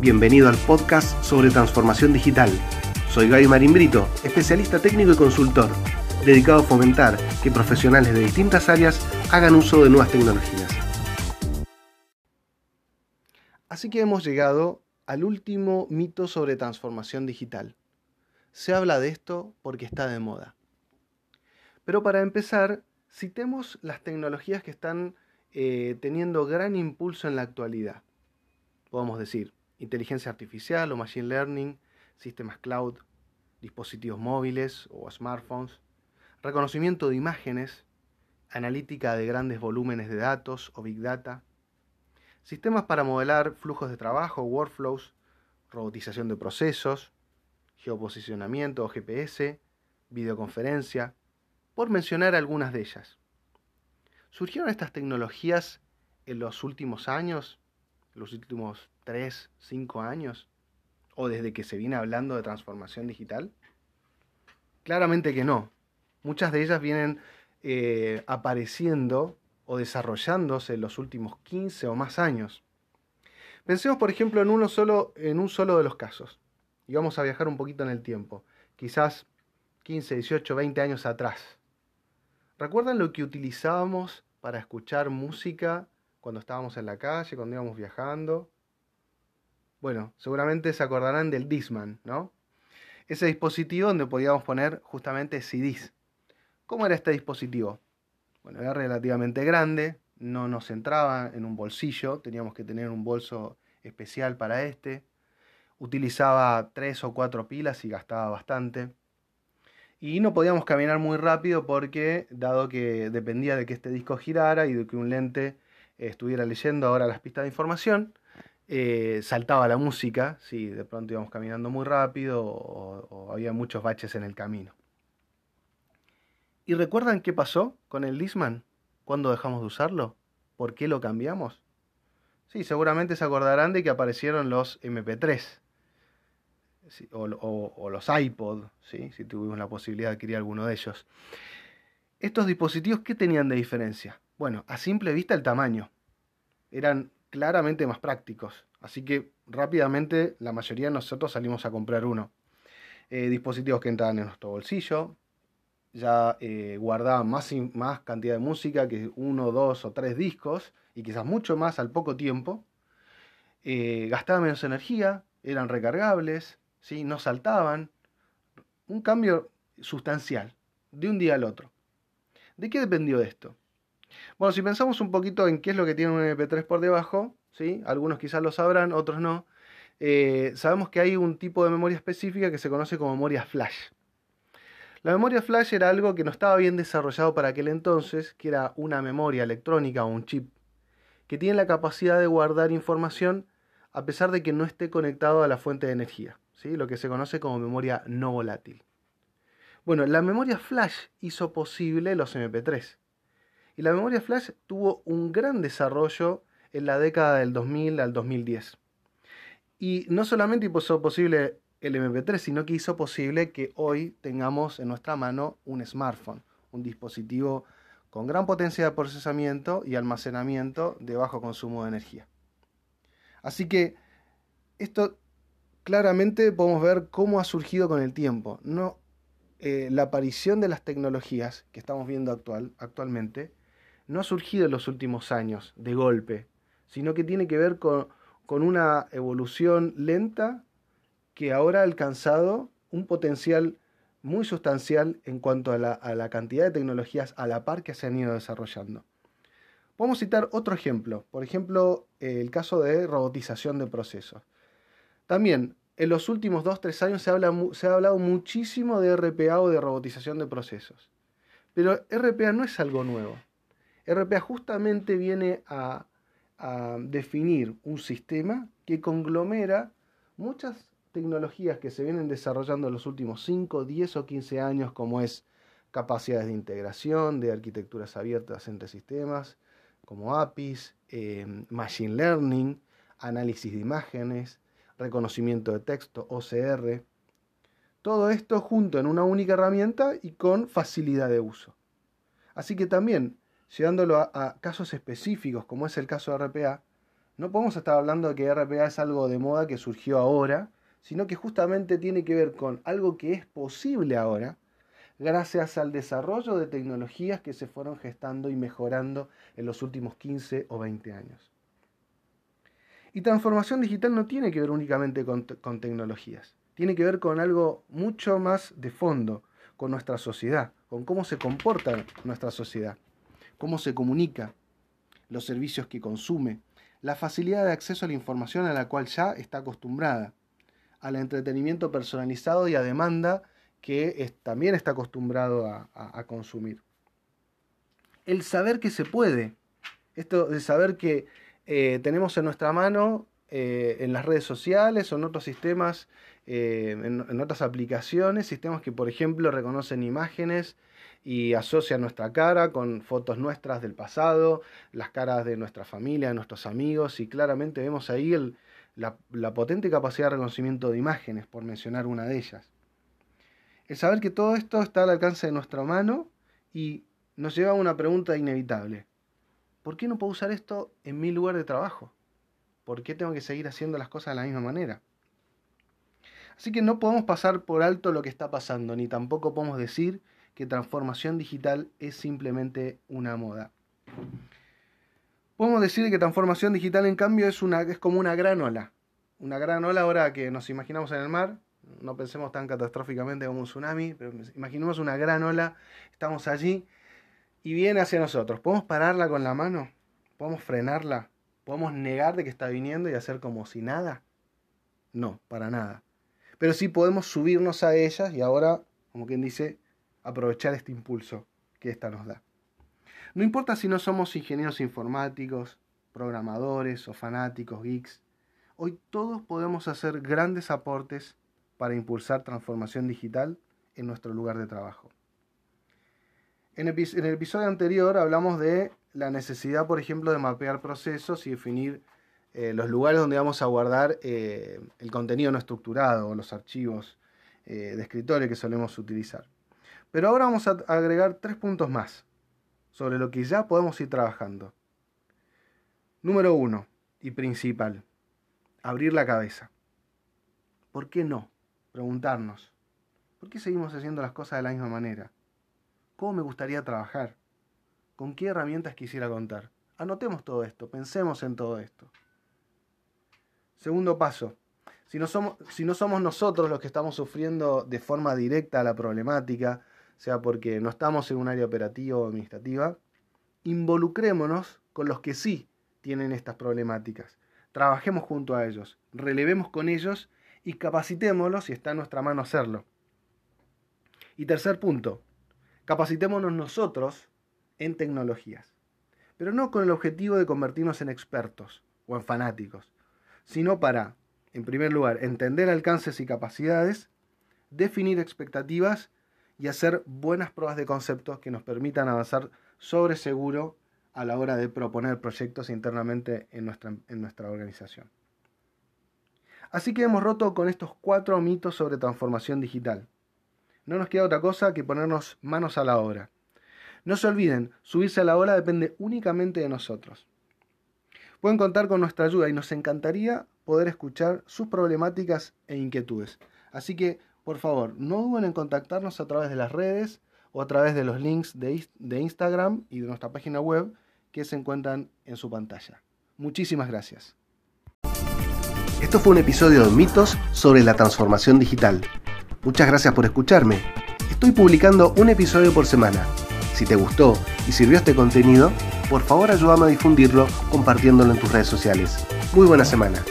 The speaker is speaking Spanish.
Bienvenido al podcast sobre transformación digital. Soy Gaby Marín Brito, especialista técnico y consultor, dedicado a fomentar que profesionales de distintas áreas hagan uso de nuevas tecnologías. Así que hemos llegado al último mito sobre transformación digital. Se habla de esto porque está de moda. Pero para empezar, citemos las tecnologías que están eh, teniendo gran impulso en la actualidad. Podemos decir inteligencia artificial o machine learning, sistemas cloud, dispositivos móviles o smartphones, reconocimiento de imágenes, analítica de grandes volúmenes de datos o big data, sistemas para modelar flujos de trabajo, workflows, robotización de procesos, geoposicionamiento o GPS, videoconferencia, por mencionar algunas de ellas. ¿Surgieron estas tecnologías en los últimos años, los últimos 3, 5 años? ¿O desde que se viene hablando de transformación digital? Claramente que no. Muchas de ellas vienen eh, apareciendo o desarrollándose en los últimos 15 o más años. Pensemos, por ejemplo, en, uno solo, en un solo de los casos. Y vamos a viajar un poquito en el tiempo. Quizás 15, 18, 20 años atrás. ¿Recuerdan lo que utilizábamos para escuchar música cuando estábamos en la calle, cuando íbamos viajando? Bueno, seguramente se acordarán del Disman, ¿no? Ese dispositivo donde podíamos poner justamente CDs. ¿Cómo era este dispositivo? Bueno, era relativamente grande, no nos entraba en un bolsillo, teníamos que tener un bolso especial para este. Utilizaba tres o cuatro pilas y gastaba bastante. Y no podíamos caminar muy rápido porque, dado que dependía de que este disco girara y de que un lente estuviera leyendo ahora las pistas de información, eh, saltaba la música, si de pronto íbamos caminando muy rápido o había muchos baches en el camino. ¿Y recuerdan qué pasó con el Disman? ¿Cuándo dejamos de usarlo? ¿Por qué lo cambiamos? Sí, seguramente se acordarán de que aparecieron los MP3 o, los iPod, ¿sí? si tuvimos la posibilidad de adquirir alguno de ellos. Estos dispositivos, ¿qué tenían de diferencia? Bueno, a simple vista el tamaño. Eran claramente más prácticos. Así que rápidamente la mayoría de nosotros salimos a comprar uno. Eh, dispositivos que entraban en nuestro bolsillo, ya eh, guardaban más, más cantidad de música que uno, dos o tres discos, y quizás mucho más al poco tiempo. Eh, gastaban menos energía, eran recargables, ¿sí? no saltaban. Un cambio sustancial, de un día al otro. ¿De qué dependió esto? Bueno, si pensamos un poquito en qué es lo que tiene un MP3 por debajo, ¿sí? algunos quizás lo sabrán, otros no. Eh, sabemos que hay un tipo de memoria específica que se conoce como memoria flash. La memoria flash era algo que no estaba bien desarrollado para aquel entonces, que era una memoria electrónica o un chip, que tiene la capacidad de guardar información a pesar de que no esté conectado a la fuente de energía, ¿sí? lo que se conoce como memoria no volátil. Bueno, la memoria flash hizo posible los MP3. Y la memoria flash tuvo un gran desarrollo en la década del 2000 al 2010. Y no solamente hizo posible el MP3, sino que hizo posible que hoy tengamos en nuestra mano un smartphone, un dispositivo con gran potencia de procesamiento y almacenamiento de bajo consumo de energía. Así que esto claramente podemos ver cómo ha surgido con el tiempo. No, eh, la aparición de las tecnologías que estamos viendo actual, actualmente no ha surgido en los últimos años de golpe, sino que tiene que ver con, con una evolución lenta que ahora ha alcanzado un potencial muy sustancial en cuanto a la, cantidad de tecnologías a la par que se han ido desarrollando. Podemos citar otro ejemplo, por ejemplo, el caso de robotización de procesos. También, en los últimos 2-3 años se, se ha hablado muchísimo de RPA o de robotización de procesos. Pero RPA no es algo nuevo. RPA justamente viene a, a definir un sistema que conglomera muchas tecnologías que se vienen desarrollando en los últimos 5, 10 o 15 años, como es capacidades de integración, de arquitecturas abiertas entre sistemas, como APIs, em, Machine Learning, análisis de imágenes, reconocimiento de texto, OCR. Todo esto junto en una única herramienta y con facilidad de uso. Así que también, llevándolo a, a casos específicos, como es el caso de RPA, No podemos estar hablando de que RPA es algo de moda que surgió ahora, sino que justamente tiene que ver con algo que es posible ahora, gracias al desarrollo de tecnologías que se fueron gestando y mejorando en los últimos 15 o 20 años. Y transformación digital no tiene que ver únicamente con, con, tecnologías, tiene que ver con algo mucho más de fondo, con nuestra sociedad, con cómo se comporta nuestra sociedad, cómo se comunica, los servicios que consume, la facilidad de acceso a la información a la cual ya está acostumbrada, al entretenimiento personalizado y a demanda que también está acostumbrado a, consumir. El saber que se puede, esto de saber que eh, tenemos en nuestra mano, eh, en las redes sociales o en otros sistemas, eh, en, otras aplicaciones, sistemas que por ejemplo reconocen imágenes y asocian nuestra cara con fotos nuestras del pasado, las caras de nuestra familia, de nuestros amigos, y claramente vemos ahí la, potente capacidad de reconocimiento de imágenes, por mencionar una de ellas. El saber que todo esto está al alcance de nuestra mano y nos lleva a una pregunta inevitable. ¿Por qué no puedo usar esto en mi lugar de trabajo? ¿Por qué tengo que seguir haciendo las cosas de la misma manera? Así que no podemos pasar por alto lo que está pasando, ni tampoco podemos decir que transformación digital es simplemente una moda. Podemos decir que transformación digital, en cambio, es, una, es como una gran ola. Una gran ola ahora que nos imaginamos en el mar. No pensemos tan catastróficamente como un tsunami, pero imaginemos una gran ola. Estamos allí y viene hacia nosotros. ¿Podemos pararla con la mano? ¿Podemos frenarla? ¿Podemos negar de que está viniendo y hacer como si nada? No, para nada. Pero sí podemos subirnos a ella y ahora, como quien dice, aprovechar este impulso que ésta nos da. No importa si no somos ingenieros informáticos, programadores o fanáticos, geeks, hoy todos podemos hacer grandes aportes para impulsar transformación digital en nuestro lugar de trabajo. En el, episodio anterior hablamos de la necesidad, por ejemplo, de mapear procesos y definir eh, los lugares donde vamos a guardar eh, el contenido no estructurado o los archivos eh, de escritorio que solemos utilizar. Pero ahora vamos a agregar tres puntos más sobre lo que ya podemos ir trabajando. Número uno, y principal, abrir la cabeza. ¿Por qué no? Preguntarnos, ¿por qué seguimos haciendo las cosas de la misma manera? ¿Cómo me gustaría trabajar? ¿Con qué herramientas quisiera contar? Anotemos todo esto, pensemos en todo esto. Segundo paso, si no, somos, nosotros los que estamos sufriendo de forma directa la problemática, sea porque no estamos en un área operativa o administrativa, involucrémonos con los que sí tienen estas problemáticas. Trabajemos junto a ellos, relevemos con ellos y capacitémoslos si está en nuestra mano hacerlo. Y tercer punto, capacitémonos nosotros en tecnologías, pero no con el objetivo de convertirnos en expertos o en fanáticos, sino para, en primer lugar, entender alcances y capacidades, definir expectativas y hacer buenas pruebas de conceptos que nos permitan avanzar sobre seguro a la hora de proponer proyectos internamente en nuestra, en nuestra organización. Así que hemos roto con estos cuatro mitos sobre transformación digital. No nos queda otra cosa que ponernos manos a la obra. No se olviden, subirse a la ola depende únicamente de nosotros. Pueden contar con nuestra ayuda y nos encantaría poder escuchar sus problemáticas e inquietudes. Así que por favor, no duden en contactarnos a través de las redes o a través de los links de, Instagram y de nuestra página web que se encuentran en su pantalla. Muchísimas gracias. Esto fue un episodio de Mitos sobre la transformación digital. Muchas gracias por escucharme. Estoy publicando un episodio por semana. Si te gustó y sirvió este contenido, por favor ayúdame a difundirlo compartiéndolo en tus redes sociales. Muy buena semana.